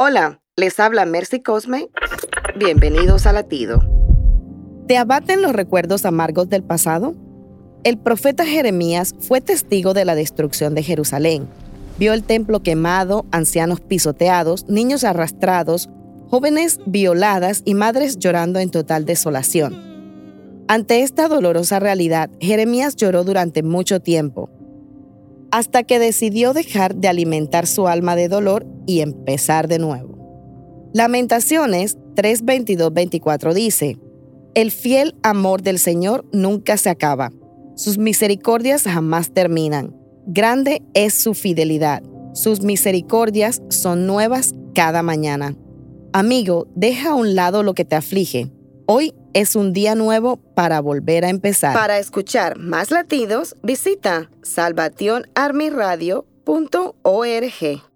Hola, les habla Mercy Cosme. Bienvenidos a Latido. ¿Te abaten los recuerdos amargos del pasado? El profeta Jeremías fue testigo de la destrucción de Jerusalén. Vio el templo quemado, ancianos pisoteados, niños arrastrados, jóvenes violadas y madres llorando en total desolación. Ante esta dolorosa realidad, Jeremías lloró durante mucho tiempo, hasta que decidió dejar de alimentar su alma de dolor y empezar de nuevo. Lamentaciones 3:22-24 dice, El fiel amor del Señor nunca se acaba, sus misericordias jamás terminan, grande es su fidelidad, sus misericordias son nuevas cada mañana. Amigo, deja a un lado lo que te aflige. Hoy es un día nuevo para volver a empezar. Para escuchar más latidos, visita salvationarmyradio.org.